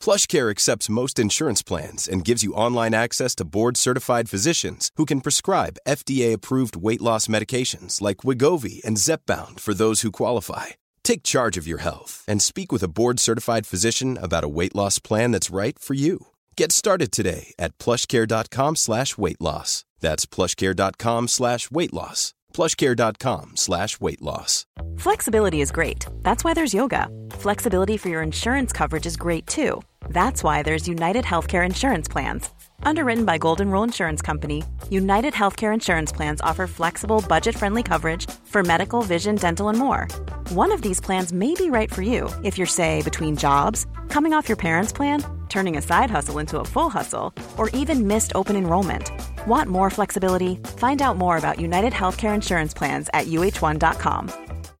PlushCare accepts most insurance plans and gives you online access to board-certified physicians who can prescribe FDA-approved weight loss medications like Wigovi and Zepbound for those who qualify. Take charge of your health and speak with a board-certified physician about a weight loss plan that's right for you. Get started today at plushcare.com slash weight loss. That's plushcare.com slash weight loss. plushcare.com slash weight loss. Flexibility is great. That's why there's yoga. Flexibility for your insurance coverage is great too. That's why there's United Healthcare Insurance Plans. Underwritten by Golden Rule Insurance Company, United Healthcare Insurance Plans offer flexible, budget friendly coverage for medical, vision, dental, and more. One of these plans may be right for you if you're, say, between jobs, coming off your parents' plan, turning a side hustle into a full hustle, or even missed open enrollment. Want more flexibility? Find out more about United Healthcare Insurance Plans at uh1.com.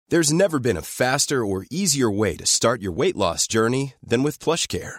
There's never been a faster or easier way to start your weight loss journey than with PlushCare.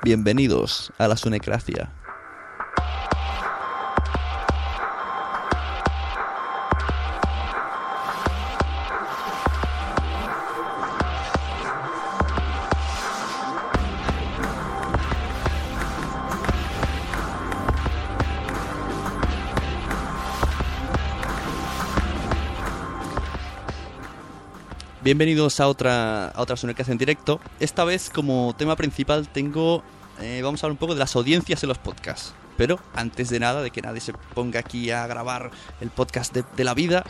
Bienvenidos a la Sunecracia. Bienvenidos a otra, a otra Sunecracia en directo. Esta vez como tema principal tengo... eh, vamos a hablar un poco de las audiencias en los podcasts. Pero antes de nada, de que nadie se ponga aquí a grabar el podcast de, de la vida,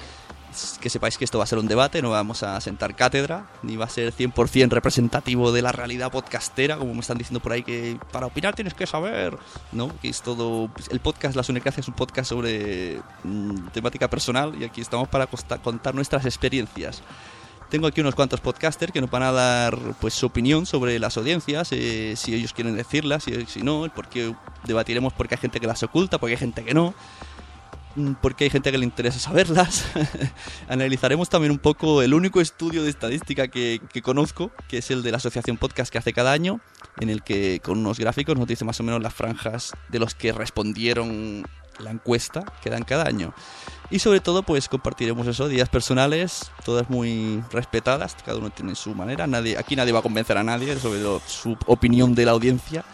que sepáis que esto va a ser un debate, no vamos a sentar cátedra, ni va a ser 100% representativo de la realidad podcastera, como me están diciendo por ahí que para opinar tienes que saber, ¿no? Que es todo... El podcast La Sunecracia es un podcast sobre mm, temática personal y aquí estamos para contar nuestras experiencias. Tengo aquí unos cuantos podcasters que nos van a dar pues su opinión sobre las audiencias, eh, si ellos quieren decirlas, si, si no, porque debatiremos porque hay gente que las oculta, porque hay gente que no, mm, porque hay gente que le interesa saberlas. Analizaremos también un poco el único estudio de estadística que, que conozco, que es el de la Asociación Podcast que hace cada año, en el que con unos gráficos nos dice más o menos las franjas de los que respondieron la encuesta que dan cada año. Y sobre todo, pues compartiremos eso, días personales, todas muy respetadas, cada uno tiene su manera, nadie, aquí nadie va a convencer a nadie sobre lo- su opinión de la audiencia.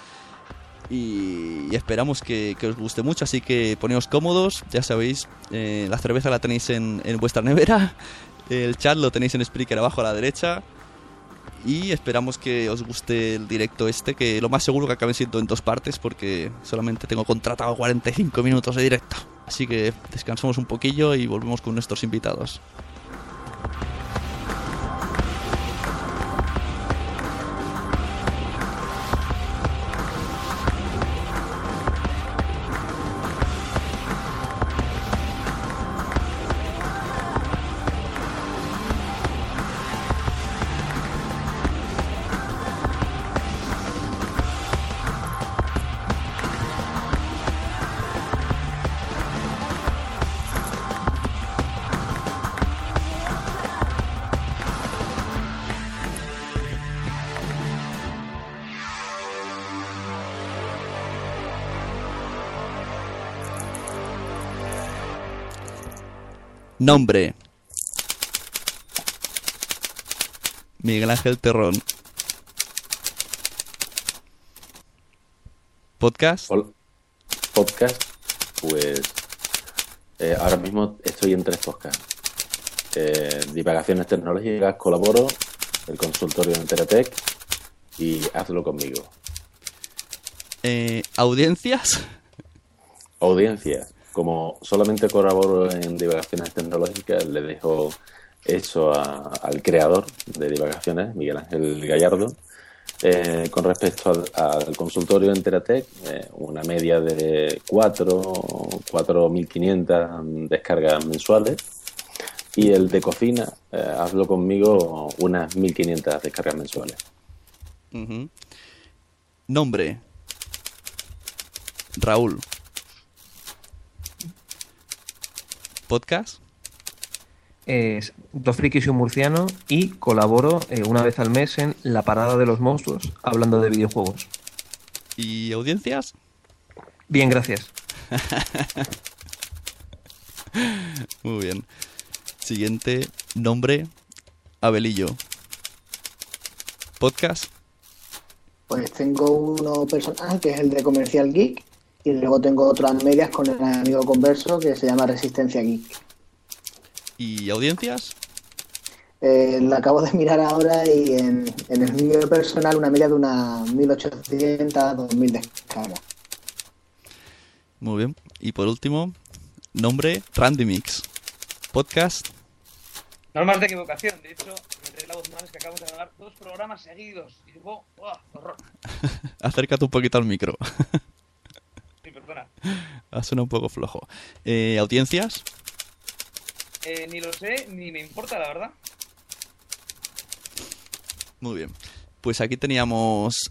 Y, y esperamos que, que os guste mucho, así que poneos cómodos, ya sabéis, eh, la cerveza la tenéis en, en vuestra nevera, el chat lo tenéis en Spreaker abajo a la derecha. Y esperamos que os guste el directo este, que lo más seguro que acabe siendo en dos partes, porque solamente tengo contratado 45 minutos de directo. Así que descansamos un poquillo y volvemos con nuestros invitados. Nombre. Miguel Ángel Terrón. ¿Podcast? Podcast, pues eh, ahora mismo estoy en tres podcasts. Eh, divagaciones tecnológicas, colaboro, el consultorio de Enteratec y hazlo conmigo. Eh, ¿Audiencias? Audiencias. Como solamente colaboro en divagaciones tecnológicas, le dejo eso al creador de divagaciones, Miguel Ángel Gallardo. Eh, con respecto al, consultorio de Enteratec, eh, una media de 4, 4.500 descargas mensuales. Y el de cocina, eh, hazlo conmigo, unas 1.500 descargas mensuales. Nombre. Raúl. Podcast es Dos frikis y un murciano y colaboro eh, una vez al mes en La Parada de los Monstruos, hablando de videojuegos. ¿Y audiencias? Bien, gracias. Muy bien. Siguiente nombre, Abelillo. Podcast. Pues tengo uno personal que es el de Comercial Geek y luego tengo otras medias con el amigo converso que se llama Resistencia Geek. ¿Y audiencias? Eh, la acabo de mirar ahora y en, el mío personal una media de unas 1800, 2000 descargas. Muy bien. Y por último, nombre Randy Mix. Podcast. Normas de equivocación. De hecho, me trae la voz mal es que acabo de grabar dos programas seguidos. Y digo, ¡oh, horror! Acércate un poquito al micro. Ha sonado un poco flojo. Eh, ¿Audiencias? Eh, ni lo sé, ni me importa, la verdad. Muy bien. Pues aquí teníamos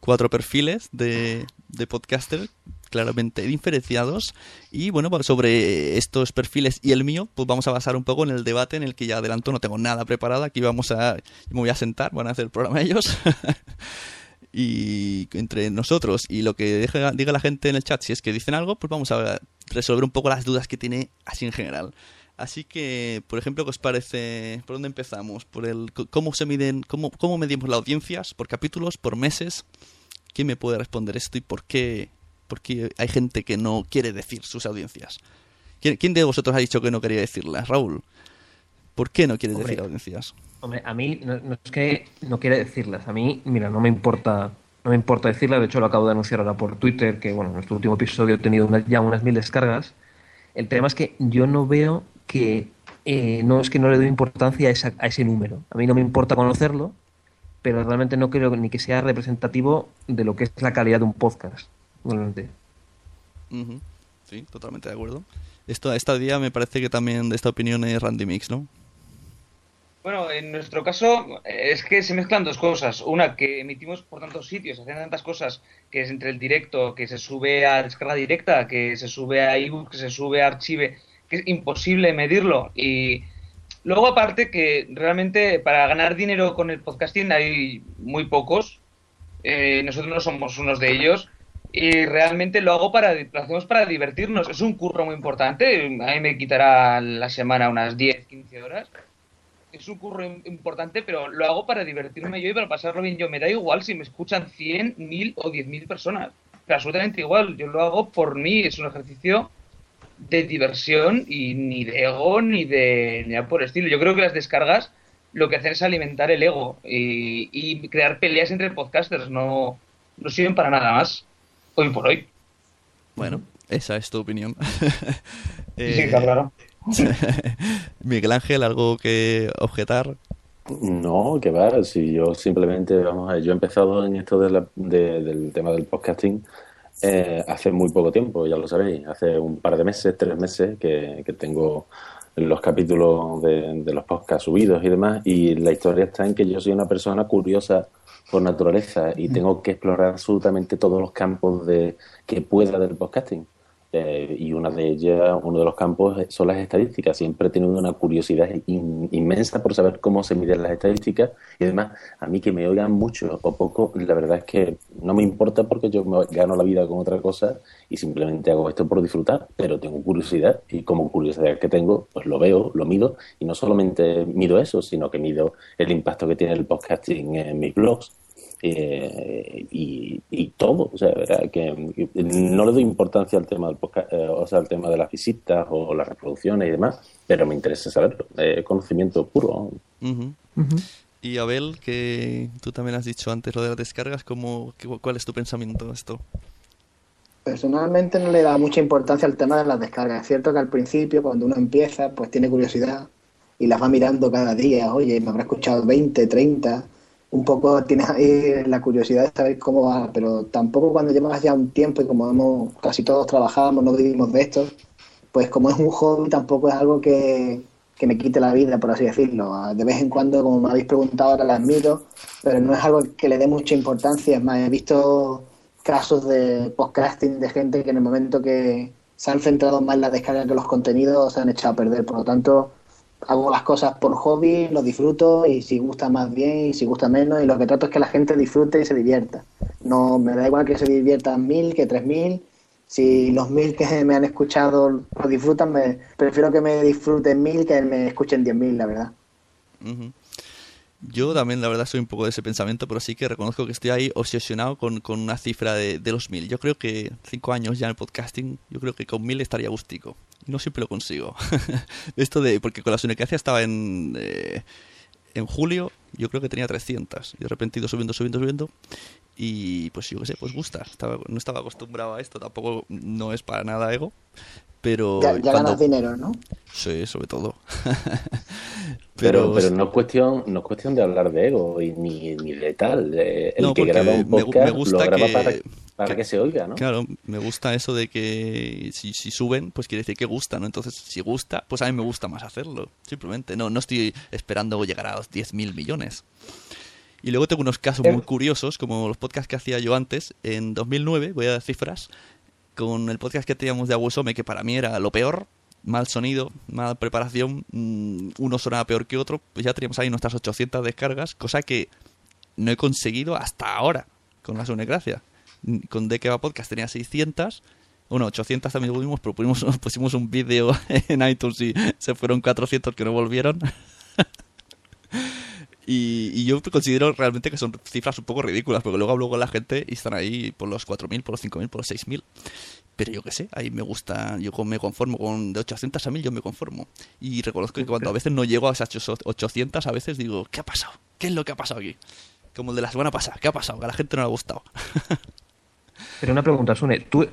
cuatro perfiles de, de podcaster claramente diferenciados. Y bueno, pues sobre estos perfiles y el mío, pues vamos a basar un poco en el debate en el que ya adelanto, no tengo nada preparado. Aquí vamos a. Me voy a sentar, van a hacer el programa ellos. y entre nosotros y lo que diga la gente en el chat, si es que dicen algo, pues vamos a resolver un poco las dudas que tiene así en general. Así que, por ejemplo, ¿qué os parece? ¿Por dónde empezamos? ¿Por el cómo se miden, cómo, cómo medimos las audiencias? ¿Por capítulos? ¿Por meses? ¿Quién me puede responder esto y por qué, por qué hay gente que no quiere decir sus audiencias? ¿Quién, de vosotros ha dicho que no quería decirlas? Raúl, ¿por qué no quiere decir audiencias? Hombre, a mí no, es que no quiere decirlas. A mí, mira, no me importa no me importa decirlas. De hecho, lo acabo de anunciar ahora por Twitter, que bueno, en nuestro último episodio he tenido ya unas mil descargas. El tema es que yo no veo que eh, no es que no le doy importancia a, ese número. A mí no me importa conocerlo, pero realmente no creo ni que sea representativo de lo que es la calidad de un podcast. Sí, totalmente de acuerdo. Esto, esta día me parece que también de esta opinión es Randy Mix, ¿no? Bueno, en nuestro caso es que se mezclan dos cosas. Una, que emitimos por tantos sitios, hacen tantas cosas, que es entre el directo, que se sube a descarga directa, que se sube a ebook, que se sube a archive que es imposible medirlo. Y luego aparte que realmente para ganar dinero con el podcasting hay muy pocos. Eh, nosotros no somos unos de ellos. Y realmente lo hago para, lo hacemos para divertirnos. Es un curro muy importante. A mí me quitará la semana unas 10, 15 horas. Es un curro importante, pero lo hago para divertirme yo y para pasarlo bien yo. Me da igual si me escuchan 100, 1000 o 10.000 personas. absolutamente igual. Yo lo hago por mí. Es un ejercicio de diversión y ni de ego ni de ni por estilo. Yo creo que las descargas lo que hacen es alimentar el ego y, crear peleas entre podcasters. No, no sirven para nada más, hoy por hoy. Bueno, esa es tu opinión. sí, claro. Miguel Ángel, ¿algo que objetar? No, que va, si yo simplemente, vamos yo he empezado en esto del tema del podcasting eh, hace muy poco tiempo, ya lo sabéis, hace un par de meses, tres meses que, tengo los capítulos de, los podcasts subidos y demás, y la historia está en que yo soy una persona curiosa por naturaleza y tengo que explorar absolutamente todos los campos de que pueda del podcasting. Eh, y una de ellas, uno de los campos son las estadísticas. Siempre he tenido una curiosidad inmensa por saber cómo se miden las estadísticas. Y además a mí que me oigan mucho o poco, la verdad es que no me importa porque yo me gano la vida con otra cosa y simplemente hago esto por disfrutar, pero tengo curiosidad y como curiosidad que tengo, pues lo veo, lo mido. Y no solamente mido eso, sino que mido el impacto que tiene el podcasting en mis blogs eh, y, todo, o sea, que no le doy importancia al tema del eh, o sea, al tema de las visitas o las reproducciones y demás, pero me interesa saberlo, es conocimiento puro. Y Abel, que tú también has dicho antes lo de las descargas, ¿cómo, ¿cuál es tu pensamiento de esto? Personalmente no le da mucha importancia al tema de las descargas. Es cierto que al principio, cuando uno empieza, pues tiene curiosidad y las va mirando cada día. Oye, me habrá escuchado 20, 30 un poco tienes ahí la curiosidad de saber cómo va, pero tampoco cuando llevas ya un tiempo y como hemos, casi todos trabajamos, no vivimos de esto, pues como es un hobby tampoco es algo que, me quite la vida, por así decirlo. De vez en cuando, como me habéis preguntado, ahora las miro, pero no es algo que le dé mucha importancia. Es más, he visto casos de podcasting de gente que en el momento que se han centrado más en la descarga que los contenidos se han echado a perder. Por lo tanto, hago las cosas por hobby, lo disfruto y si gusta más bien y si gusta menos y lo que trato es que la gente disfrute y se divierta. No me da igual que se diviertan mil que tres mil. Si los mil que me han escuchado lo disfrutan, me, prefiero que me disfruten mil que me escuchen diez mil, la verdad. Yo también, la verdad, soy un poco de ese pensamiento, pero sí que reconozco que estoy ahí obsesionado con, una cifra de, de, los mil. Yo creo que cinco años ya en el podcasting, yo creo que con mil estaría gustico. No siempre lo consigo. Esto de. Porque con la Sunecracia estaba en. Eh, en julio, yo creo que tenía 300. Y de repente he ido subiendo, subiendo, subiendo. Y pues yo qué sé, pues gusta. Estaba, no estaba acostumbrado a esto, tampoco no es para nada ego. Pero. Ya, ganas dinero, ¿no? Sí, sobre todo. pero, pero, no es cuestión no es cuestión de hablar de ego y ni, ni de tal. El que graba un podcast lo graba para para que, se oiga, ¿no? Claro, me gusta eso de que si, si, suben, pues quiere decir que gusta, ¿no? Entonces, si gusta, pues a mí me gusta más hacerlo, simplemente. No, no estoy esperando llegar a los 10.000 millones. Y luego tengo unos casos muy curiosos, como los podcasts que hacía yo antes. En 2009, voy a dar cifras, con el podcast que teníamos de Aguasome, que para mí era lo peor, mal sonido, mala preparación, mm, uno sonaba peor que otro, pues ya teníamos ahí nuestras 800 descargas, cosa que no he conseguido hasta ahora con la Gracia con De va Podcast tenía 600. Bueno, 800 también tuvimos, pero pusimos, pusimos un vídeo en iTunes y se fueron 400 que no volvieron. y, yo considero realmente que son cifras un poco ridículas, porque luego hablo con la gente y están ahí por los 4.000, por los 5.000, por los 6.000. Pero yo qué sé, ahí me gusta, yo me conformo con de 800 a 1000, yo me conformo. Y reconozco que cuando a veces no llego a esas 800, a veces digo, ¿qué ha pasado? ¿Qué es lo que ha pasado aquí? Como el de la semana pasada, ¿qué ha pasado? Que a la gente no le ha gustado. Pero una pregunta, Sune, ¿tú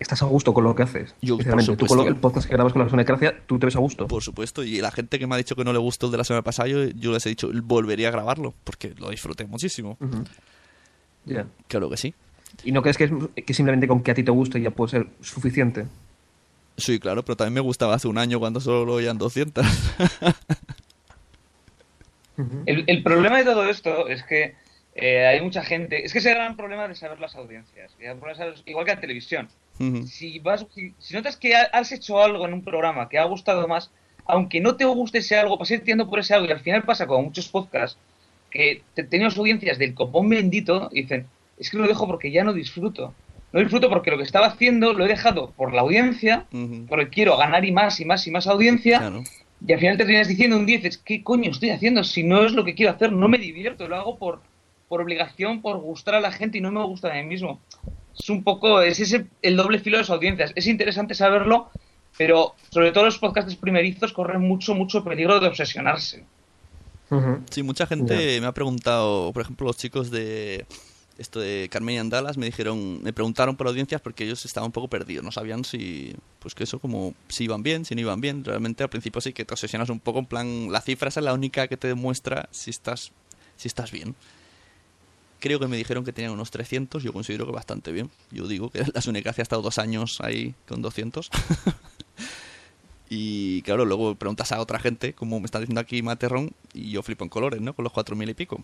estás a gusto con lo que haces? Yo, por tú con el podcast que grabas con la Sunecracia, ¿tú te ves a gusto? Por supuesto, y la gente que me ha dicho que no le gustó el de la semana pasada, yo, les he dicho, volvería a grabarlo, porque lo disfruté muchísimo. Ya. Claro que sí. ¿Y no crees que, es, que simplemente con que a ti te guste ya puede ser suficiente? Sí, claro, pero también me gustaba hace un año cuando solo lo oían 200. el, el problema de todo esto es que eh, hay mucha gente. Es que ese gran problema de saber las audiencias. Igual que la televisión. Si, vas, si, notas que has hecho algo en un programa que ha gustado más, aunque no te guste ese algo, vas entiendo por ese algo. Y al final pasa con muchos podcasts que tenemos audiencias del copón bendito y dicen: Es que lo dejo porque ya no disfruto. No disfruto porque lo que estaba haciendo lo he dejado por la audiencia, porque quiero ganar y más y más y más audiencia. Y al final te terminas diciendo un 10, ¿qué coño estoy haciendo? Si no es lo que quiero hacer, no me divierto, lo hago por, por obligación, por gustar a la gente y no me gusta a mí mismo. Es un poco, es ese el doble filo de las audiencias. Es interesante saberlo, pero sobre todo los podcasts primerizos corren mucho, mucho peligro de obsesionarse. Sí, mucha gente me ha preguntado, por ejemplo, los chicos de esto de Carmen y Andalas me dijeron, me preguntaron por audiencias porque ellos estaban un poco perdidos, no sabían si, pues que eso como si iban bien, si no iban bien. Realmente al principio sí que te obsesionas un poco en plan, la cifra es la única que te demuestra si estás, si estás bien. Creo que me dijeron que tenían unos 300, yo considero que bastante bien. Yo digo que la Sunecacia ha estado dos años ahí con 200. y claro, luego preguntas a otra gente, como me está diciendo aquí Materrón, y yo flipo en colores, ¿no? Con los 4.000 y pico.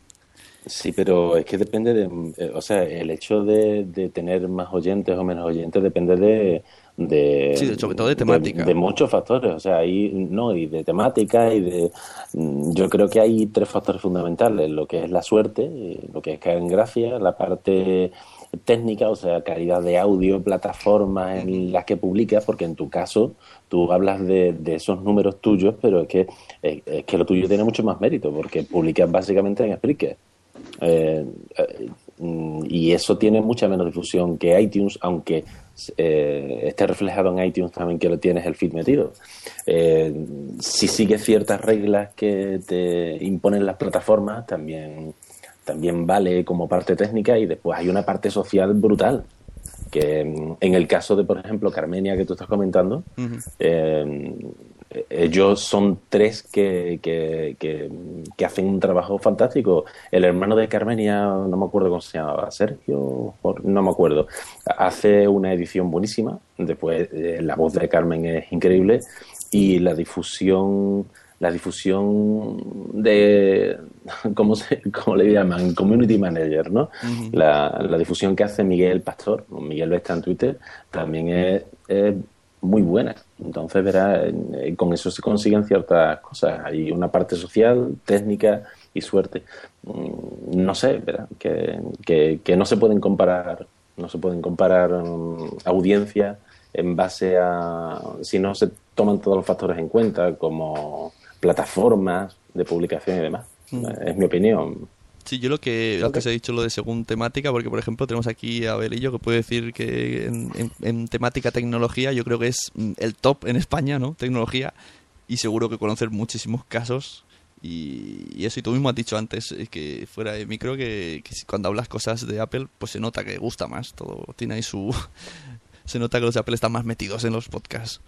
Sí, pero es que depende de, eh, o sea, el hecho de, de tener más oyentes o menos oyentes depende de, de, sí, sobre todo de temática. De, muchos factores, o sea, ahí no, y de temática y de. mm, Yo creo que hay tres factores fundamentales: lo que es la suerte, eh, lo que es caer en gracia, la parte técnica, o sea, calidad de audio, plataformas en las que publicas, porque en tu caso tú hablas de, de esos números tuyos, pero es que, es, es que lo tuyo tiene mucho más mérito, porque publicas básicamente en Spreaker. Eh, eh, y eso tiene mucha menos difusión que iTunes, aunque eh, esté reflejado en iTunes también que lo tienes el feed metido. Eh, si sigues ciertas reglas que te imponen las plataformas, también, también vale como parte técnica y después hay una parte social brutal. Que mm, en el caso de, por ejemplo, Carmenia, que tú estás comentando, eh, ellos son tres que, que, que, que hacen un trabajo fantástico. El hermano de Carmenia, no me acuerdo cómo se llamaba, Sergio, no me acuerdo, hace una edición buenísima. Después, eh, la voz de Carmen es increíble y la difusión, la difusión de, ¿cómo, se, cómo le llaman? Community Manager, ¿no? la, la difusión que hace Miguel Pastor, Miguel está en Twitter, también es, es muy buena. Entonces, verás, eh, con eso se consiguen ciertas cosas. Hay una parte social, técnica y suerte. Mm, No sé, verás, que, que, que no se pueden comparar, no se pueden comparar mm, audiencias en base a si no se toman todos los factores en cuenta, como plataformas de publicación y demás. Es mi opinión. Sí, yo lo que, lo que os he dicho lo de según temática, porque por ejemplo tenemos aquí a Belillo que puede decir que en, en- en temática tecnología yo creo que es mm, el top en España, ¿no? Tecnología, y seguro que conocer muchísimos casos. Y, y eso, y tú mismo has dicho antes eh, que fuera de micro que, que cuando hablas cosas de Apple, pues se nota que gusta más, todo tiene ahí su... se nota que los de Apple están más metidos en los podcasts.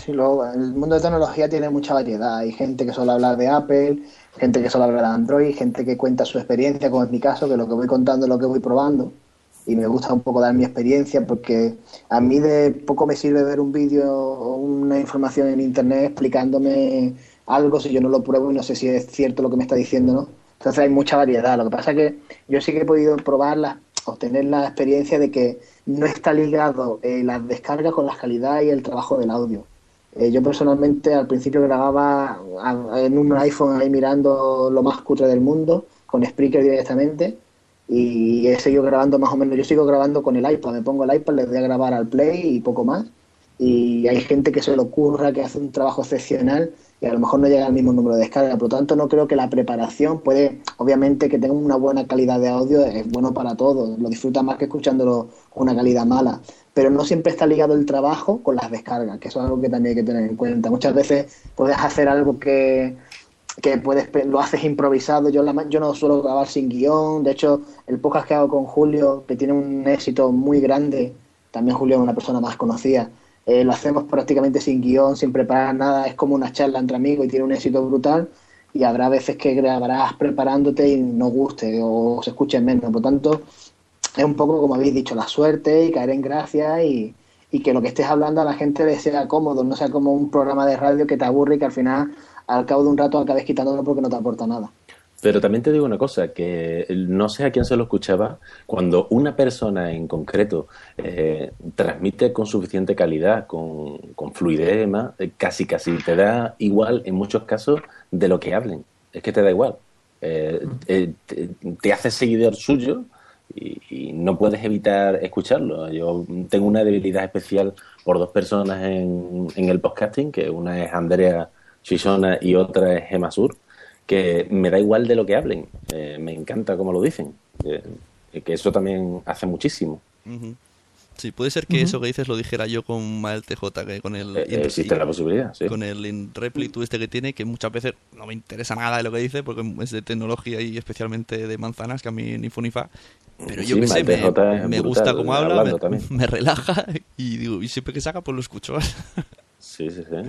Sí, luego, el mundo de tecnología tiene mucha variedad. Hay gente que suele hablar de Apple, gente que suele hablar de Android, gente que cuenta su experiencia, como es mi caso, que lo que voy contando es lo que voy probando. Y me gusta un poco dar mi experiencia porque a mí de poco me sirve ver un vídeo o una información en internet explicándome algo si yo no lo pruebo y no sé si es cierto lo que me está diciendo, ¿no? Entonces hay mucha variedad. Lo que pasa es que yo sí que he podido probarla, obtener la experiencia de que no está ligado eh, las descargas con la calidad y el trabajo del audio. Eh, yo personalmente al principio grababa en un iPhone ahí mirando lo más cutre del mundo, con Spreaker directamente, y he seguido grabando más o menos. Yo sigo grabando con el iPad, me pongo el iPad, le doy a grabar al Play y poco más. Y hay gente que se le ocurra, que hace un trabajo excepcional y a lo mejor no llega al mismo número de descargas. Por lo tanto, no creo que la preparación puede, obviamente, que tenga una buena calidad de audio es bueno para todos. Lo disfruta más que escuchándolo con una calidad mala. Pero no siempre está ligado el trabajo con las descargas, que es algo que también hay que tener en cuenta. Muchas veces puedes hacer algo que, que puedes lo haces improvisado. Yo, yo no suelo grabar sin guion. De hecho, el podcast que hago con Julio, que tiene un éxito muy grande, también Julio es una persona más conocida, eh, lo hacemos prácticamente sin guion, sin preparar nada. Es como una charla entre amigos y tiene un éxito brutal. Y habrá veces que grabarás preparándote y no guste o se escuche menos. Por tanto, es un poco como habéis dicho, la suerte y caer en gracia y, y que lo que estés hablando a la gente le sea cómodo, no sea como un programa de radio que te aburre y que al final, al cabo de un rato, acabes quitándolo porque no te aporta nada. Pero también te digo una cosa, que no sé a quién se lo escuchaba, cuando una persona en concreto eh, transmite con suficiente calidad, con, con fluidez y demás, eh, casi casi te da igual en muchos casos de lo que hablen. Es que te da igual. Eh, te, te haces seguidor suyo y, y no puedes evitar escucharlo. Yo tengo una debilidad especial por dos personas en, en el podcasting, que una es Andrea Chisona y otra es Gemma Sur que me da igual de lo que hablen, eh, me encanta como lo dicen, eh, que eso también hace muchísimo. Sí, puede ser que eso que dices lo dijera yo con Mael TJ, que con el... Eh, existe la posibilidad, sí. Con el in tú este que tiene, que muchas veces no me interesa nada de lo que dice, porque es de tecnología y especialmente de manzanas, que a mí ni fu ni fa. Pero yo Sí, qué sé, me, me brutal, gusta cómo habla, me relaja y digo, y siempre que saca, pues lo escucho. Sí, sí, sí.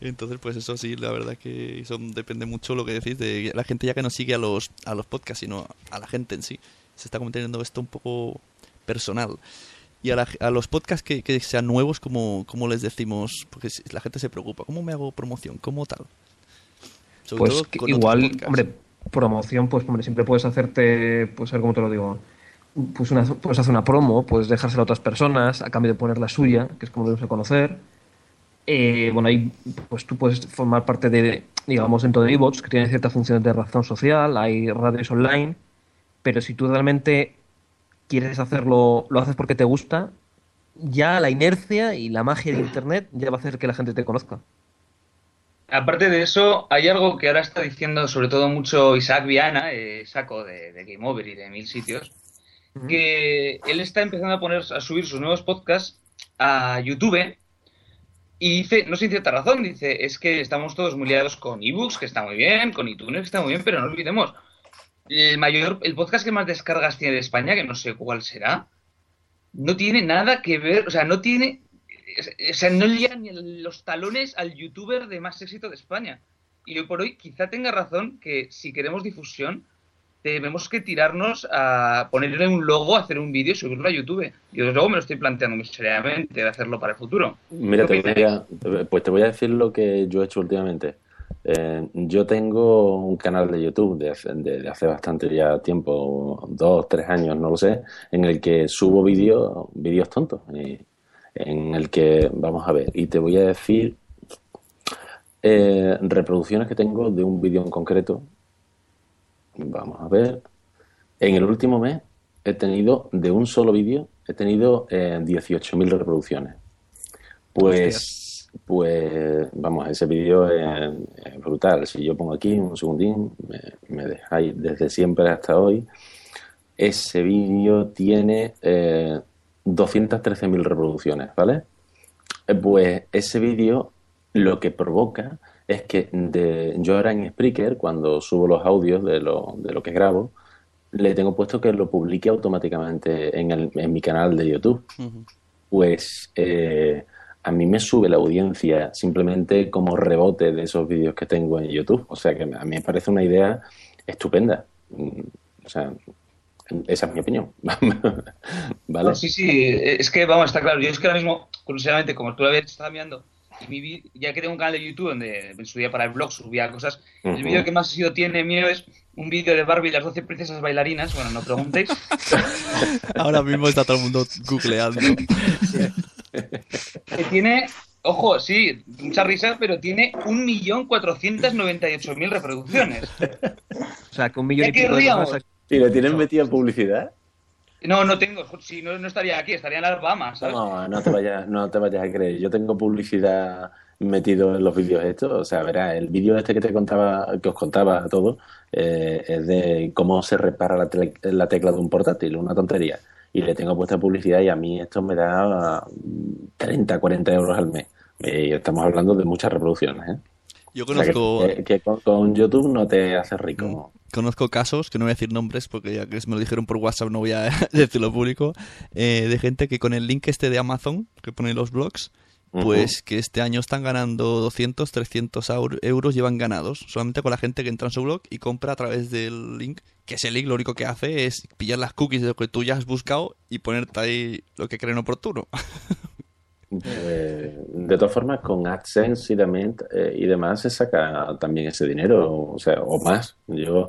Entonces, pues eso sí, la verdad que eso depende mucho lo que decís de la gente ya que no sigue a los, a los podcasts, sino a la gente en sí. Se está convirtiendo esto un poco personal. Y a, la- a los podcasts que, que sean nuevos, ¿cómo, cómo les decimos? Porque la gente se preocupa. ¿Cómo me hago promoción? ¿Cómo tal? Sobre Pues todo con igual, hombre, promoción, pues hombre, siempre puedes hacerte, pues a ver cómo te lo digo, pues una, puedes hacer una promo, puedes dejársela a otras personas a cambio de poner la suya, que es como debes de conocer. Eh, bueno, ahí pues tú puedes formar parte de, digamos, dentro de eBots, que tiene ciertas funciones de razón social, hay radios online, pero si tú realmente quieres hacerlo, lo haces porque te gusta, ya la inercia y la magia de Internet ya va a hacer que la gente te conozca. Aparte de eso, hay algo que ahora está diciendo sobre todo mucho Isaac Viana, eh, saco de, Game Over y de mil sitios, que él está empezando a poner a subir sus nuevos podcasts a YouTube y dice, no sin cierta razón, dice, es que estamos todos muy liados con ebooks, que está muy bien, con iTunes, que está muy bien, pero no olvidemos, el mayor, el podcast que más descargas tiene de España, que no sé cuál será, no tiene nada que ver, o sea, no tiene o sea, no llega ni los talones al youtuber de más éxito de España. Y hoy por hoy quizá tenga razón que si queremos difusión, debemos que tirarnos a ponerle un logo, hacer un vídeo y subirlo a YouTube. Y desde luego me lo estoy planteando muy seriamente de hacerlo para el futuro. Mira, te voy a, pues te voy a decir lo que yo he hecho últimamente. Eh, yo tengo un canal de YouTube de hace, de, hace, bastante ya tiempo, dos, tres años, no lo sé, en el que subo vídeos, vídeos tontos. Y, en el que, vamos a ver, y te voy a decir eh, reproducciones que tengo de un vídeo en concreto. Vamos a ver. En el último mes he tenido, de un solo vídeo, he tenido eh, 18.000 reproducciones. Pues, pues, vamos, ese vídeo es, brutal. Si yo pongo aquí un segundín, me, me dejáis desde siempre hasta hoy. Ese vídeo tiene eh, 213.000 reproducciones, ¿vale? Eh, pues ese vídeo lo que provoca es que de, yo ahora en Spreaker, cuando subo los audios de lo, de lo que grabo, le tengo puesto que lo publique automáticamente en, el, en mi canal de YouTube. Pues eh, a mí me sube la audiencia simplemente como rebote de esos vídeos que tengo en YouTube. O sea que a mí me parece una idea estupenda. Mm, o sea, esa es mi opinión. ¿Vale? sí, sí, es que vamos, está claro. Yo es que ahora mismo, curiosamente, como tú lo habías estado mirando, ya que tengo un canal de YouTube donde en su día para el blog subía cosas, el vídeo que más sido tiene mío es un vídeo de Barbie y las 12 princesas bailarinas. Bueno, no preguntéis. ahora mismo está todo el mundo googleando. que tiene Ojo, sí, mucha risa, pero tiene 1.498.000 reproducciones. O sea, que un millón y pico ¿Y le tienen metida publicidad? No, no tengo. Si no, no estaría aquí, estaría en las Bahamas, ¿sabes? No, no te, vayas, no te vayas a creer. Yo tengo publicidad metido en los vídeos estos. O sea, verás, el vídeo este que te contaba, que os contaba a eh, es de cómo se repara la, la, tecla de un portátil, una tontería. Y le tengo puesta publicidad y a mí esto me da 30, 40 euros al mes. Y estamos hablando de muchas reproducciones, ¿eh? Yo conozco... que, con, YouTube no te haces rico. Mm. Conozco casos, que no voy a decir nombres porque ya que me lo dijeron por WhatsApp no voy a decirlo público, eh, de gente que con el link este de Amazon, que pone los blogs, pues que este año están ganando 200, 300 euros llevan ganados, solamente con la gente que entra en su blog y compra a través del link, que ese link lo único que hace es pillar las cookies de lo que tú ya has buscado y ponerte ahí lo que creen oportuno. Eh, de todas formas, con AdSense y, demás, eh, y demás se saca también ese dinero, o sea, o más. Yo,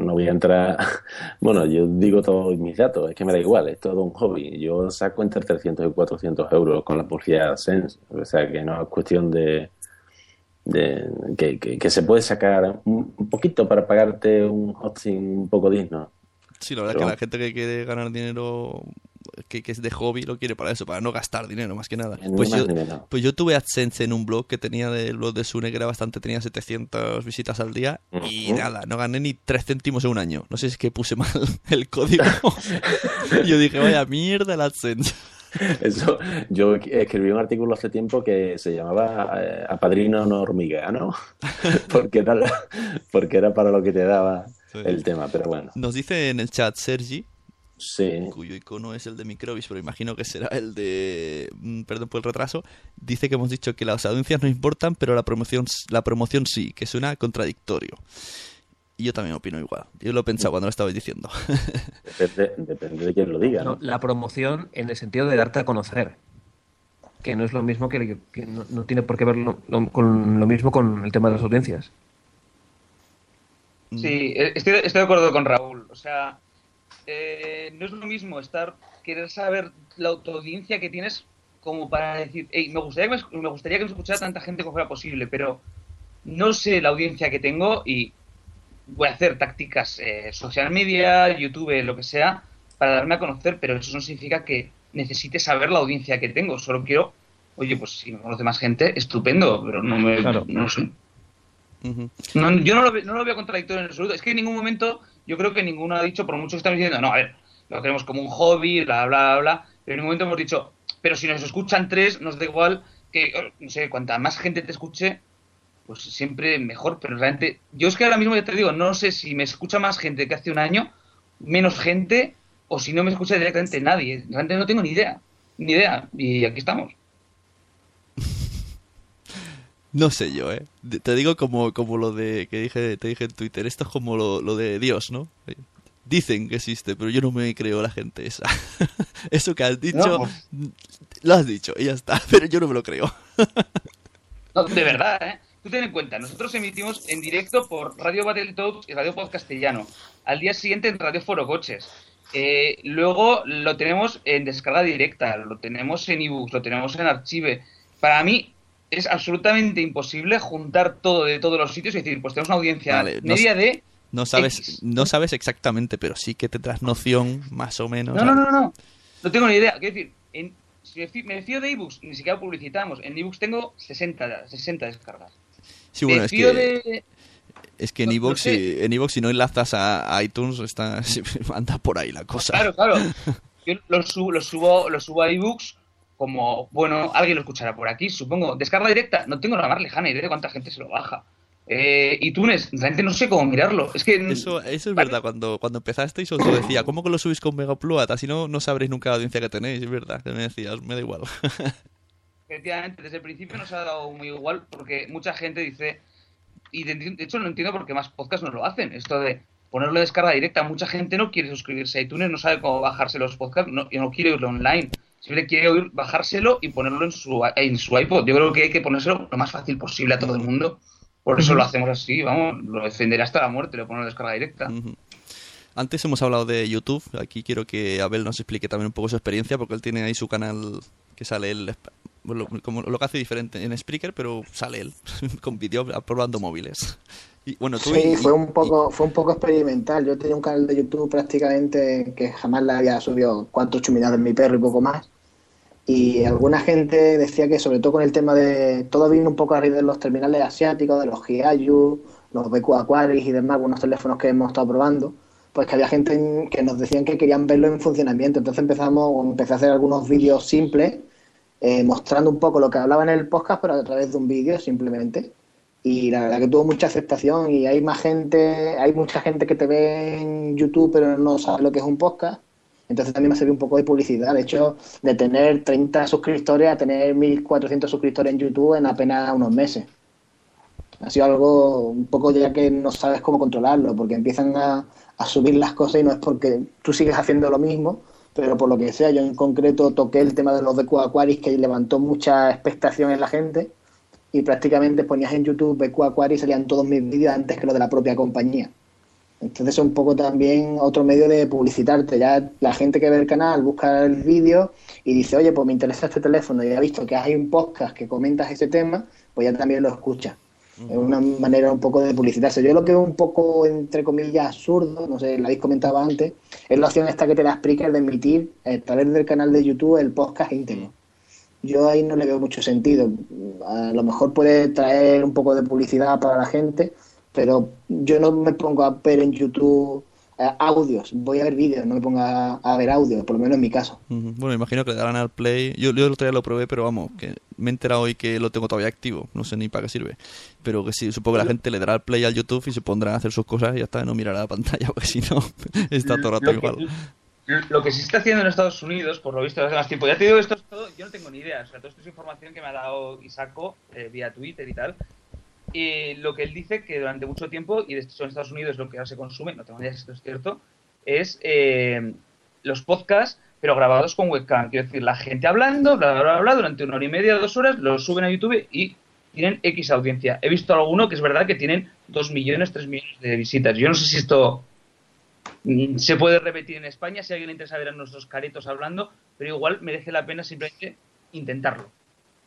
no voy a entrar, bueno, yo digo todos mis datos, es que me da igual, es todo un hobby. Yo saco entre 300 y 400 euros con la publicidad AdSense, o sea, que no es cuestión de, de que, que, se puede sacar un, poquito para pagarte un hosting un poco digno. Sí, la verdad es que la gente que quiere ganar dinero que, es de hobby lo quiere para eso, para no gastar dinero más que nada. Pues yo, pues yo tuve AdSense en un blog que tenía del blog de Sune, que era bastante, tenía 700 visitas al día y nada, no gané ni 3 céntimos en un año. No sé si es que puse mal el código. yo dije, vaya mierda el AdSense. Eso, yo escribí un artículo hace tiempo que se llamaba eh, Apadrino no hormiga, ¿no? porque, era, porque era para lo que te daba el tema, pero bueno. Nos dice en el chat Sergi Sí. cuyo icono es el de Microbis, pero imagino que será el de. Mm, perdón por el retraso. Dice que hemos dicho que las audiencias no importan, pero la promoción, la promoción sí, que suena contradictorio. Y yo también opino igual. Yo lo he pensado cuando lo estabais diciendo. Depende, de quién lo diga. la promoción en el sentido de darte a conocer. Que no es lo mismo que, no, tiene por qué ver con lo mismo con el tema de las audiencias. Sí, eh, estoy, estoy de acuerdo con Raúl. O sea, eh, no es lo mismo estar querer saber la autoaudiencia que tienes como para decir, hey, me gustaría que me, me gustaría que me escuchara tanta gente como fuera posible, pero no sé la audiencia que tengo y voy a hacer tácticas eh, social media, YouTube, lo que sea, para darme a conocer, pero eso no significa que necesite saber la audiencia que tengo. Solo quiero, oye, pues si me conoce más gente, estupendo, pero no me Claro. no sé. No, yo no lo, no lo veo contradictorio en absoluto. Es que en ningún momento yo creo que ninguno ha dicho, por mucho que estamos diciendo, no, a ver, lo tenemos como un hobby, bla, bla, bla, bla, pero en ningún momento hemos dicho, pero si nos escuchan tres, nos da igual que, no sé, cuanta más gente te escuche, pues siempre mejor, pero realmente, yo es que ahora mismo ya te digo, no sé si me escucha más gente que hace un año, menos gente, o si no me escucha directamente nadie. Realmente no tengo ni idea, ni idea, y aquí estamos. No sé yo, ¿eh? Te digo como, como lo de que dije, te dije en Twitter. Esto es como lo, lo de Dios, ¿no? Dicen que existe, pero yo no me creo la gente esa. Eso que has dicho, No, pues- lo has dicho y ya está, pero yo no me lo creo. No, de verdad, ¿eh? Tú ten en cuenta, nosotros emitimos en directo por Radio Battletoads y Radio Pod Castellano. Al día siguiente en Radio Foro Coches. Eh, luego lo tenemos en descarga directa, lo tenemos en ebooks, lo tenemos en archive. Para mí es absolutamente imposible juntar todo de todos los sitios y decir, pues tenemos una audiencia Vale, media de... No sabes, X. no sabes exactamente, pero sí que tendrás noción más o menos. No, no, no, no, no tengo ni idea. Quiero decir, en- si me fío, de ebooks, ni siquiera publicitamos. En ebooks tengo 60, 60 descargas. Sí, bueno, me es fío que, de... es que en no- no sé. si, en si no enlazas a, iTunes, está, anda por ahí la cosa. Claro, claro. Yo lo subo, lo subo, lo subo a ebooks como, bueno, alguien lo escuchará por aquí, supongo. Descarga directa, no tengo la más lejana idea de cuánta gente se lo baja. Eh, iTunes, realmente no sé cómo mirarlo. Es que Eso, eso es Vale. verdad, cuando, cuando empezasteis os lo decía, ¿cómo que lo subís con Megapluat? Así no, no sabréis nunca la audiencia que tenéis, es verdad, que me decías, me da igual. efectivamente desde el principio nos ha dado muy igual porque mucha gente dice, y de, de hecho no entiendo por qué más podcasts no lo hacen, esto de ponerlo de descarga directa, mucha gente no quiere suscribirse a iTunes, no sabe cómo bajarse los podcasts, no, y no quiere oírlo online, simplemente quiere oír, bajárselo y ponerlo en su, en su iPod. Yo creo que hay que ponérselo lo más fácil posible a todo el mundo, por eso lo hacemos así, vamos, lo defenderé hasta la muerte, lo pongo de descarga directa. Antes hemos hablado de YouTube, aquí quiero que Abel nos explique también un poco su experiencia, porque él tiene ahí su canal que sale él, bueno, como lo que hace diferente en Spreaker, pero sale él, con vídeo probando móviles. Y bueno, tú Sí, y- fue un y- poco, fue un poco experimental. Yo tenía un canal de YouTube prácticamente que jamás le había subido cuántos chuminados de mi perro y poco más. Y alguna gente decía que sobre todo con el tema de todo vino un poco a raíz de los terminales asiáticos, de los Hiayu, los BQ Aquaris y demás, algunos teléfonos que hemos estado probando, pues que había gente en- que nos decían que querían verlo en funcionamiento. Entonces empezamos, empecé a hacer algunos vídeos simples, eh, mostrando un poco lo que hablaba en el podcast, pero a través de un vídeo simplemente y la verdad que tuvo mucha aceptación y hay más gente, hay mucha gente que te ve en YouTube pero no sabe lo que es un podcast. Entonces también me sirvió un poco de publicidad. De hecho, de tener 30 suscriptores a tener 1400 suscriptores en YouTube en apenas unos meses. Ha sido algo un poco ya que no sabes cómo controlarlo, porque empiezan a, a subir las cosas y no es porque tú sigues haciendo lo mismo, pero por lo que sea, yo en concreto toqué el tema de los BQ Aquaris que levantó mucha expectación en la gente y prácticamente ponías en YouTube BQ Aquaris y salían todos mis vídeos antes que los de la propia compañía. Entonces es un poco también otro medio de publicitarte. Ya la gente que ve el canal busca el vídeo y dice, oye, pues me interesa este teléfono y ha visto que hay un podcast que comentas ese tema, pues ya también lo escucha. Es una manera un poco de publicitarse. Yo lo que veo un poco, entre comillas, absurdo, no sé, lo habéis comentado antes, es la opción esta que te da Spreaker de emitir a través del canal de YouTube el podcast íntegro. Yo ahí no le veo mucho sentido. A lo mejor puede traer un poco de publicidad para la gente, pero yo no me pongo a ver en YouTube eh, audios, voy a ver vídeos, no me pongo a, a ver audios, por lo menos en mi caso. Ujú. Bueno, imagino que le darán al play. Yo, yo el otro día lo probé, pero vamos, que me he enterado hoy que lo tengo todavía activo. No sé ni para qué sirve. Pero que sí, supongo que la gente le dará al play al YouTube y se pondrá a hacer sus cosas y ya está, no mirará la pantalla, porque si no, está todo el rato Lo que- igual. Lo que se está haciendo en Estados Unidos, por lo visto, hace más tiempo. Ya te digo, esto es todo, yo no tengo ni idea. O sea, todo esto es información que me ha dado Isaco eh, vía Twitter y tal. Y lo que él dice que durante mucho tiempo, y de hecho en Estados Unidos lo que ahora se consume, no tengo ni idea si esto es cierto, es eh, los podcasts, pero grabados con webcam. Quiero decir, la gente hablando, bla, bla, bla, bla, durante una hora y media, dos horas, los suben a YouTube y tienen X audiencia. He visto alguno que es verdad que tienen 2 millones, 3 millones de visitas. Yo no sé si esto mm, se puede repetir en España, si alguien le interesa ver a nuestros caretos hablando, pero igual merece la pena simplemente intentarlo.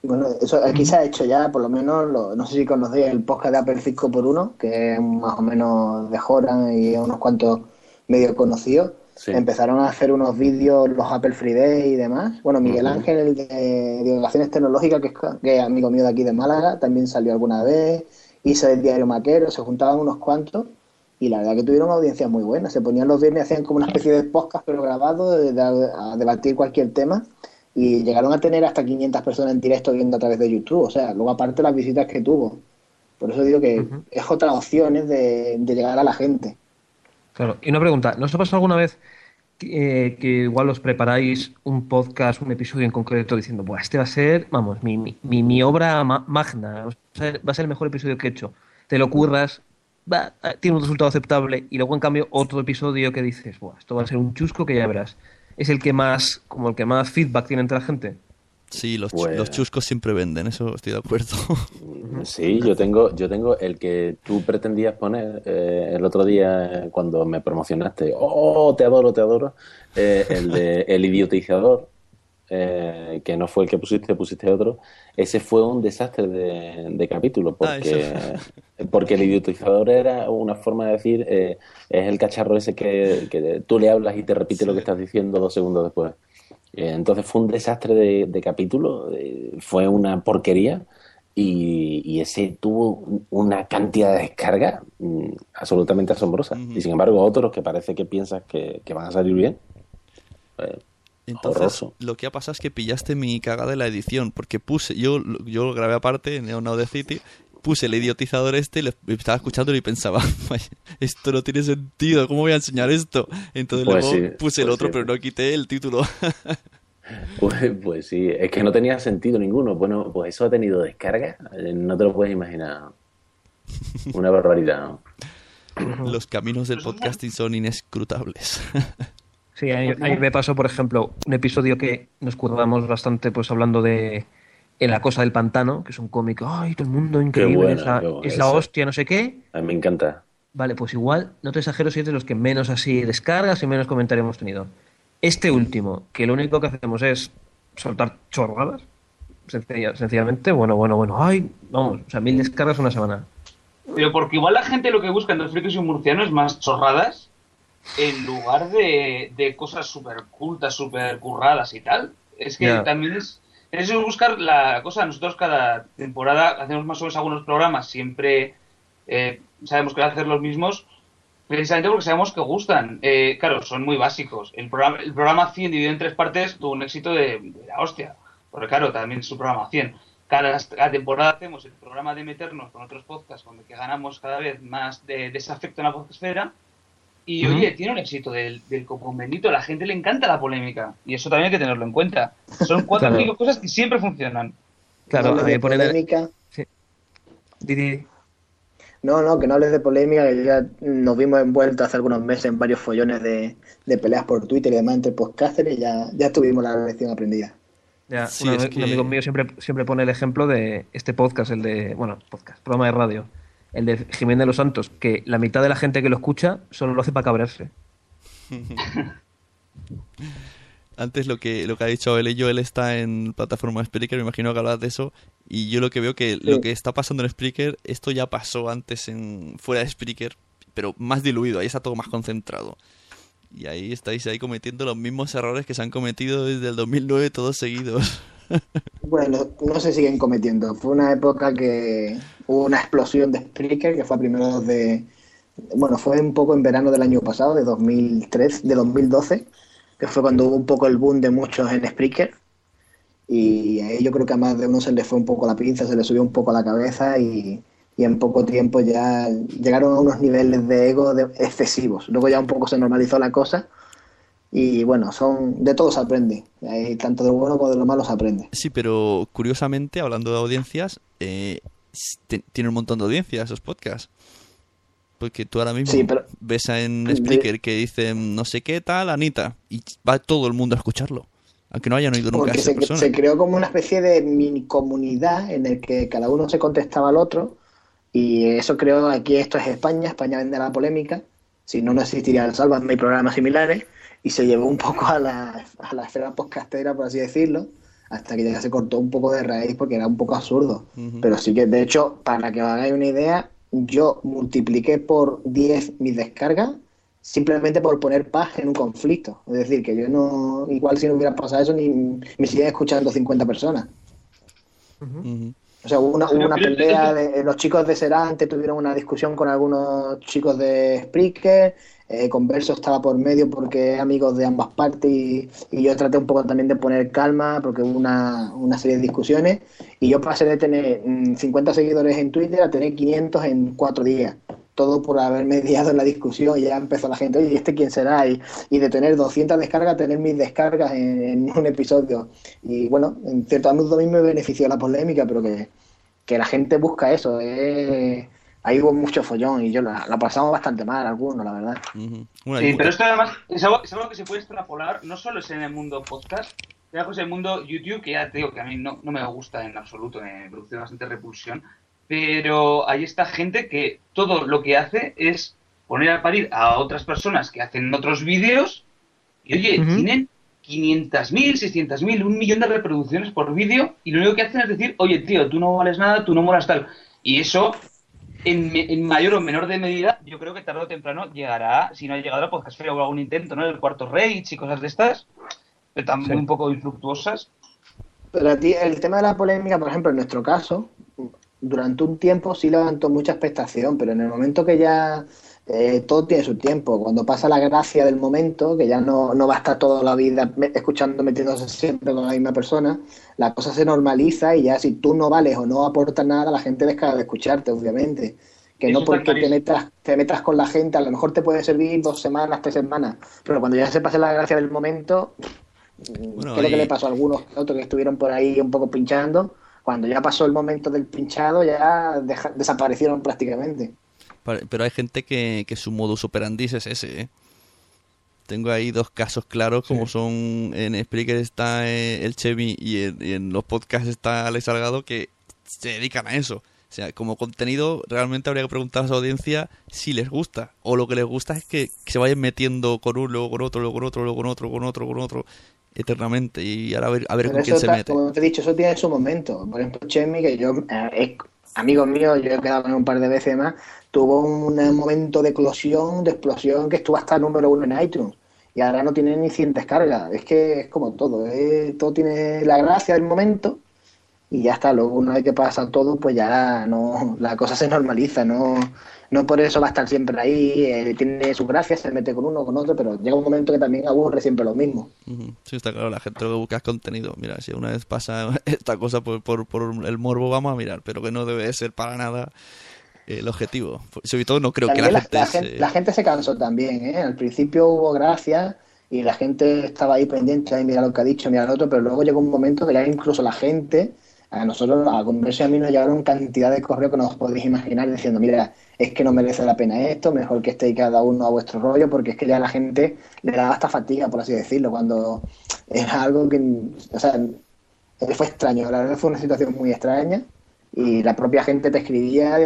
Bueno, eso aquí se ha hecho ya, por lo menos, lo- no sé si conocéis el podcast de Apple 5x1, que es más o menos de Joran y unos cuantos medio conocidos. Sí. Empezaron a hacer unos vídeos, los Apple Free Day y demás. Bueno, Miguel. Ángel, el de divulgaciones tecnológicas, que es, que es amigo mío de aquí de Málaga, también salió alguna vez. Hizo el diario Maquero, se juntaban unos cuantos. Y la verdad que tuvieron audiencias muy buenas. Se ponían los viernes, hacían como una especie de podcast, pero grabado, de- de- a debatir cualquier tema. Y llegaron a tener hasta 500 personas en directo viendo a través de YouTube. O sea, luego aparte las visitas que tuvo. Por eso digo que es otra opción es de, de llegar a la gente. Claro, y una pregunta, ¿no os ha pasado alguna vez que, eh, que igual os preparáis un podcast, un episodio en concreto diciendo, Buah, este va a ser, vamos, mi, mi, mi- mi obra ma- magna, va a, ser, va a ser el mejor episodio que he hecho? Te lo curras, va, eh, tiene un resultado aceptable y luego en cambio otro episodio que dices, Buah, esto va a ser un chusco que ya verás. Es el que más, como el que más feedback tiene entre la gente. Sí, los, chu- Pues- los chuscos siempre venden, eso estoy de acuerdo. Sí, yo tengo, yo tengo el que tú pretendías poner eh, el otro día cuando me promocionaste. Oh, te adoro, te adoro. Eh, el de El idiotizador, eh, que no fue el que pusiste, pusiste otro. Ese fue un desastre de, de capítulo, Ah, porque, porque el idiotizador era una forma de decir, eh, es el cacharro ese que, que tú le hablas y te repite lo que estás diciendo dos segundos después. Eh, Entonces fue un desastre de, de capítulo, fue una porquería y, y ese tuvo una cantidad de descarga mm, absolutamente asombrosa. Y sin embargo otros que parece que piensas que, que van a salir bien. Entonces, Horroroso. lo que ha pasado es que pillaste mi cagada de la edición, porque puse, yo, yo lo grabé aparte en Now the City, puse el idiotizador este, y estaba escuchándolo y pensaba, "Vaya, esto no tiene sentido, ¿cómo voy a enseñar esto? Entonces Pues luego sí, puse el pues otro, sí. pero no quité el título. Pues, pues sí, es que no tenía sentido ninguno. Bueno, pues eso ha tenido descarga, eh, no te lo puedes imaginar. Una barbaridad, ¿no? Los caminos del podcasting son inescrutables. Sí, a mí, a mí me pasó, por ejemplo, un episodio que nos curramos bastante, pues hablando de en La Cosa del Pantano, que es un cómico, ay, todo el mundo increíble, bueno, es, la, es hostia, no sé qué. A mí me encanta. Vale, pues igual, no te exagero si es de los que menos así descargas y menos comentarios hemos tenido. Este último, que lo único que hacemos es soltar chorradas, sencilla- sencillamente, bueno, bueno, bueno, ay, vamos, o sea, mil descargas una semana. Pero porque igual la gente lo que busca en los frikis y un murciano es más chorradas en lugar de, de cosas súper cultas, súper curradas y tal. Es que también es, es buscar la cosa. Nosotros cada temporada hacemos más o menos algunos programas, siempre eh, sabemos que van a hacer los mismos, precisamente porque sabemos que gustan. Eh, claro, son muy básicos. El programa, el programa 100 dividido en tres partes tuvo un éxito de, de la hostia. Porque claro, también es su programa 100. Cada, cada temporada hacemos el programa de meternos con otros podcasts, donde que ganamos cada vez más de, desafecto en la podcastfera. Y oye, tiene un éxito del, del copón bendito. A la gente le encanta la polémica. Y eso también hay que tenerlo en cuenta. Son cuatro o Claro. cinco cosas que siempre funcionan. Claro, No a hables mí de me pone... polémica. Di. No, no, que no hables de polémica, que ya nos vimos envueltos hace algunos meses en varios follones de, de peleas por Twitter y demás entre podcasters y ya, ya tuvimos la lección aprendida. Ya, Sí, un, es un amigo mío siempre, siempre pone el ejemplo de este podcast, el de, bueno, podcast, programa de radio, el de Jiménez de los Santos, que la mitad de la gente que lo escucha solo lo hace para cabrearse. Antes lo que, lo que ha dicho Abel, yo él está en plataforma Spreaker, me imagino que hablas de eso, y yo lo que veo que lo que está pasando en Spreaker, esto ya pasó antes en fuera de Spreaker, pero más diluido, ahí está todo más concentrado. Y ahí estáis ahí cometiendo los mismos errores que se han cometido desde el 2009 todos seguidos. Bueno, no se siguen cometiendo. Fue una época que hubo una explosión de Spreaker, que fue a primeros de... Bueno, fue un poco en verano del año pasado, de 2003, de 2012, que fue cuando hubo un poco el boom de muchos en Spreaker. Y ahí yo creo que a más de uno se le fue un poco la pinza, se le subió un poco la cabeza y, en poco tiempo ya llegaron a unos niveles de ego excesivos. Luego ya un poco se normalizó la cosa y bueno, son de todo se aprende. Tanto de lo bueno como de lo malo se aprende. Sí, pero curiosamente, hablando de audiencias, eh, tiene un montón de audiencias esos podcasts. Porque tú ahora mismo Sí, pero- ves en Spreaker que dicen no sé qué tal, Anita, y va todo el mundo a escucharlo. Aunque no hayan oído nunca Porque a esa se, persona. se creó como una especie de mini comunidad en el que cada uno se contestaba al otro y eso creó aquí, esto es España, España vende la polémica, si no, no existiría el Sálvame y programas similares y se llevó un poco a la, a la esfera podcastera, por así decirlo, hasta que ya se cortó un poco de raíz porque era un poco absurdo. Pero sí que, de hecho, para que os hagáis una idea, yo multipliqué por 10 mis descargas simplemente por poner paz en un conflicto. Es decir, que yo no, igual si no hubiera pasado eso, ni me siguen escuchando 50 personas. O sea, hubo una, hubo una pelea, de, los chicos de Serante tuvieron una discusión con algunos chicos de Spreaker, eh, Converso estaba por medio porque amigos de ambas partes y, yo traté un poco también de poner calma porque hubo una, una serie de discusiones y yo pasé de tener mm, 50 seguidores en Twitter a tener 500 en cuatro días. Todo por haber mediado en la discusión y ya empezó la gente, ¿y este quién será? Y, de tener 200 descargas tener mil descargas en, en un episodio. Y bueno, en cierto modo a mí me benefició la polémica, pero que, que la gente busca eso. eh. Ahí hubo mucho follón y yo la, la pasamos bastante mal, algunos, la verdad. Bueno, Sí, pero esto además es algo, es algo que se puede extrapolar, no solo es en el mundo podcast, sino que es en el mundo YouTube, que ya te digo que a mí no, no me gusta en absoluto, me produce bastante repulsión, pero hay esta gente que todo lo que hace es poner a parir a otras personas que hacen otros vídeos y oye, Ujú. tienen 500.000, 600.000, un millón de reproducciones por vídeo y lo único que hacen es decir, oye tío, tú no vales nada, tú no molas tal. Y eso, en, me- en mayor o menor de medida, yo creo que tarde o temprano llegará, si no ha llegado a la podcastfera o algún intento, ¿no? El cuarto rage y cosas de estas, pero también Sí. un poco infructuosas. Pero a ti, el tema de la polémica, por ejemplo, en nuestro caso, durante un tiempo sí levantó mucha expectación, pero en el momento que ya eh, todo tiene su tiempo, cuando pasa la gracia del momento, que ya no, no va a estar toda la vida escuchando, metiéndose siempre con la misma persona, la cosa se normaliza y ya si tú no vales o no aportas nada, la gente deja de escucharte, obviamente. Que Eso no porque te metas, te metas con la gente, a lo mejor te puede servir dos semanas, tres semanas, pero cuando ya se pase la gracia del momento, Bueno, creo que le pasó a algunos que otros que estuvieron por ahí un poco pinchando. Cuando ya pasó el momento del pinchado, ya deja- desaparecieron prácticamente. Pero hay gente que, que su modus operandi es ese, ¿eh? Tengo ahí dos casos claros, como son en Spreaker está eh, el Chevy y en, y en los podcasts está Alex Salgado, que se dedican a eso. O sea, como contenido, realmente habría que preguntar a su audiencia si les gusta. O lo que les gusta es que, que se vayan metiendo con uno, luego con otro, luego con otro, luego con otro, con otro, con otro, eternamente. Y ahora a ver, a ver con quién se mete. como te he dicho, eso tiene su momento. Por ejemplo, Chemi, que yo, eh, es amigo mío, yo he quedado con un par de veces más, tuvo un momento de eclosión, de explosión, que estuvo hasta número uno en iTunes. Y ahora no tiene ni 100 descargas. Es que es como todo. eh, Todo tiene la gracia del momento y ya está. Luego, una vez que pasa todo, pues ya no la cosa se normaliza. No, no por eso va a estar siempre ahí. eh, tiene su gracia, se mete con uno con otro, pero llega un momento que también aburre siempre lo mismo. Sí, está claro, la gente lo que busca es contenido. Mira, si una vez pasa esta cosa por, por, por el morbo, vamos a mirar, pero que no debe ser para nada eh, el objetivo. Sobre todo no creo que la la, gente... la se- gente, la gente se cansó también, ¿eh? Al principio hubo gracia y la gente estaba ahí pendiente, ahí mira lo que ha dicho, mira lo otro, pero luego llegó un momento que ya incluso la gente, a nosotros, a Converso a mí nos llegaron cantidad de correos que no os podéis imaginar diciendo, mira, es que no merece la pena esto, mejor que estéis cada uno a vuestro rollo, porque es que ya la gente le daba hasta fatiga, por así decirlo, cuando era algo que, o sea, fue extraño, la verdad fue una situación muy extraña y la propia gente te escribía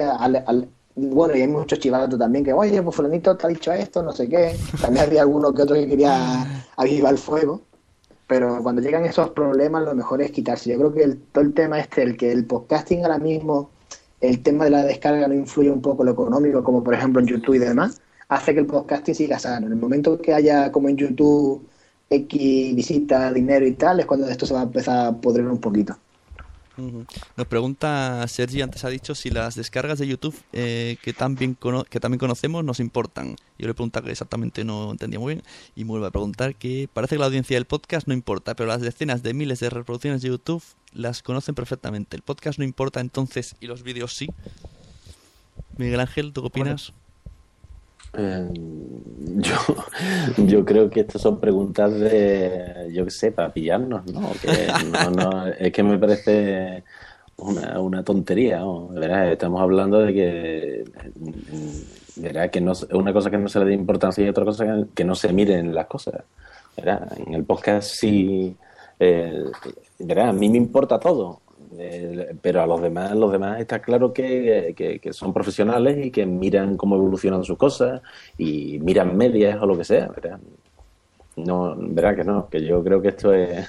bueno y hay muchos chivatos también que oye pues fulanito te ha dicho esto no sé qué también había alguno que otro que quería avivar el fuego pero cuando llegan esos problemas lo mejor es quitarse yo creo que el, todo el tema este el que el podcasting ahora mismo el tema de la descarga no influye un poco lo económico como por ejemplo en YouTube y demás hace que el podcasting siga sano en el momento que haya como en YouTube X visita, dinero y tal, es cuando esto se va a empezar a podrir un poquito. Nos pregunta Sergi, antes ha dicho si las descargas de YouTube eh, que, también cono- que también conocemos nos importan. Yo le pregunta que exactamente no entendía muy bien y me vuelve a preguntar que parece que la audiencia del podcast no importa, pero las decenas de miles de reproducciones de YouTube las conocen perfectamente. El podcast no importa entonces y los vídeos sí. Miguel Ángel, ¿tú qué opinas? Eh, yo, yo creo que estas son preguntas de, yo qué sé, para pillarnos, ¿no? Que no, no, es que me parece una, una tontería, ¿no? ¿verdad? Estamos hablando de que, ¿verdad? Que no, una cosa que no se le dé importancia y otra cosa que, que no se miren las cosas, ¿verdad? En el podcast sí, Eh, verá, a mí me importa todo. Eh, pero a los demás, los demás está claro que, que, son profesionales y que miran cómo evolucionan sus cosas y miran medias o lo que sea, ¿verdad? No, verdad que no, que yo creo que esto es.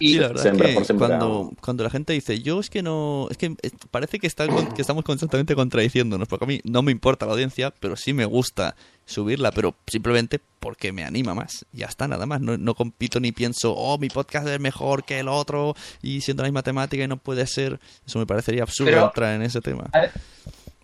Y la verdad es que cuando, cuando la gente dice, yo es que no. Es que parece que, está, que estamos constantemente contradiciéndonos, porque a mí no me importa la audiencia, pero sí me gusta subirla, pero simplemente porque me anima más. Ya está, nada más. No, no compito ni pienso, oh, mi podcast es mejor que el otro y siendo la misma temática y no puede ser. Eso me parecería absurdo entrar en ese tema.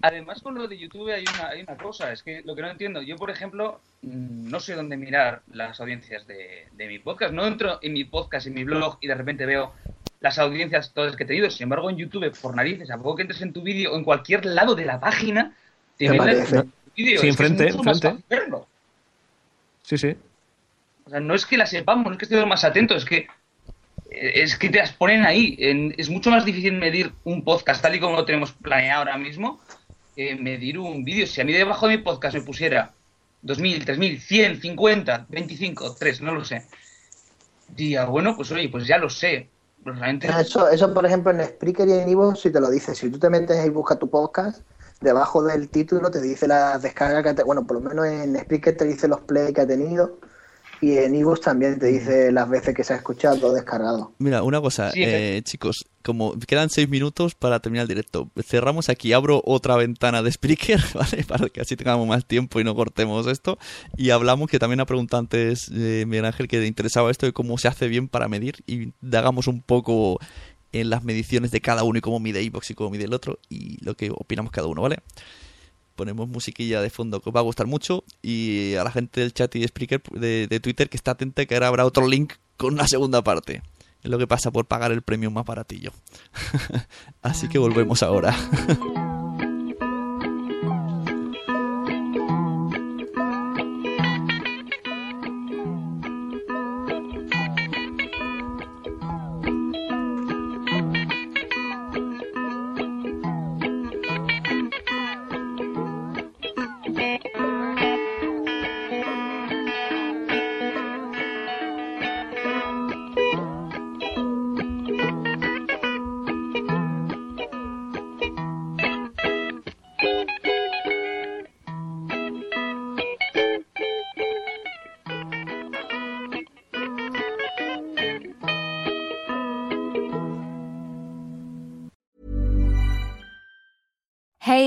Además, con lo de YouTube hay una, hay una cosa, es que lo que no entiendo, yo por ejemplo, mm, no sé dónde mirar las audiencias de, mi podcast, no entro en mi podcast, en mi blog y de repente veo las audiencias todas que he tenido, sin embargo en YouTube, por narices, a poco que entres en tu vídeo o en cualquier lado de la página, te ven tu vídeo. Sí, enfrente, enfrente. Sí, sí. O sea, no es que la sepamos, no es que estemos más atentos, es que es que te las ponen ahí. es mucho más difícil medir un podcast tal y como lo tenemos planeado ahora mismo eh, medir un vídeo. Si a mí debajo de mi podcast me pusiera 2.000, 3.000, 100, 50, 25, 3, no lo sé. Día, bueno, pues oye, pues ya lo sé. Realmente... Eso, eso, por ejemplo, en Spreaker y en Ivo, si te lo dice, si tú te metes y buscas tu podcast, debajo del título te dice la descarga que te, bueno, por lo menos en Spreaker te dice los play que ha tenido y en iVoox también te dice las veces que se ha escuchado o descargado. Mira, una cosa, eh, chicos, como quedan seis minutos para terminar el directo, cerramos aquí, abro otra ventana de Spreaker, ¿vale? Para que así tengamos más tiempo y no cortemos esto. Y hablamos, que también ha preguntado antes eh, Miguel Ángel que le interesaba esto de cómo se hace bien para medir y hagamos un poco en las mediciones de cada uno y cómo mide iVoox y cómo mide el otro y lo que opinamos cada uno, ¿vale? Ponemos musiquilla de fondo que os va a gustar mucho y a la gente del chat y de Spreaker de, Twitter que está atenta que ahora habrá otro link con una segunda parte. Es lo que pasa por pagar el premio más baratillo. Así que volvemos ahora.